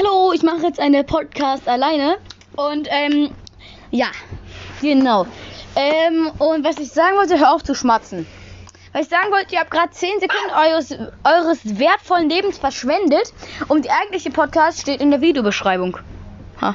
hallo, ich mache jetzt eine Podcast alleine. Und ähm, ja, genau. Ähm, und was ich sagen wollte, hör auf zu schmatzen. Was ich sagen wollte, ihr habt gerade 10 Sekunden eures, eures wertvollen Lebens verschwendet und die eigentliche Podcast steht in der Videobeschreibung. Ha.